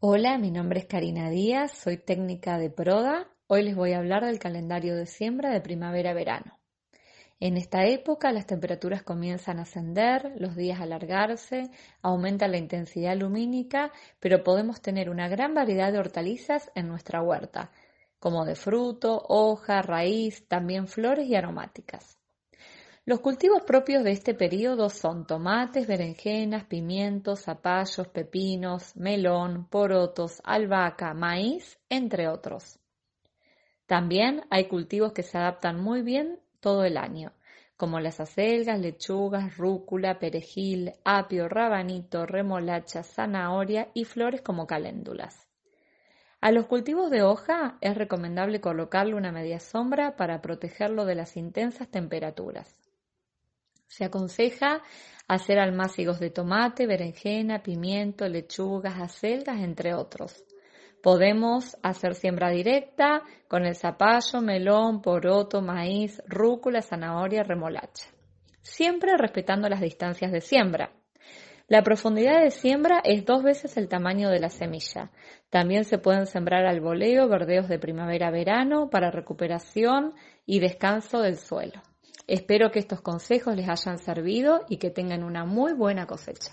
Hola, mi nombre es Karina Díaz, soy técnica de Proda. Hoy les voy a hablar del calendario de siembra de primavera-verano. En esta época las temperaturas comienzan a ascender, los días a alargarse, aumenta la intensidad lumínica, pero podemos tener una gran variedad de hortalizas en nuestra huerta, como de fruto, hoja, raíz, también flores y aromáticas. Los cultivos propios de este periodo son tomates, berenjenas, pimientos, zapallos, pepinos, melón, porotos, albahaca, maíz, entre otros. También hay cultivos que se adaptan muy bien todo el año, como las acelgas, lechugas, rúcula, perejil, apio, rabanito, remolacha, zanahoria y flores como caléndulas. A los cultivos de hoja es recomendable colocarle una media sombra para protegerlo de las intensas temperaturas. Se aconseja hacer almácigos de tomate, berenjena, pimiento, lechugas, acelgas, entre otros. Podemos hacer siembra directa con el zapallo, melón, poroto, maíz, rúcula, zanahoria, remolacha. Siempre respetando las distancias de siembra. La profundidad de siembra es dos veces el tamaño de la semilla. También se pueden sembrar al voleo verdeos de primavera-verano para recuperación y descanso del suelo. Espero que estos consejos les hayan servido y que tengan una muy buena cosecha.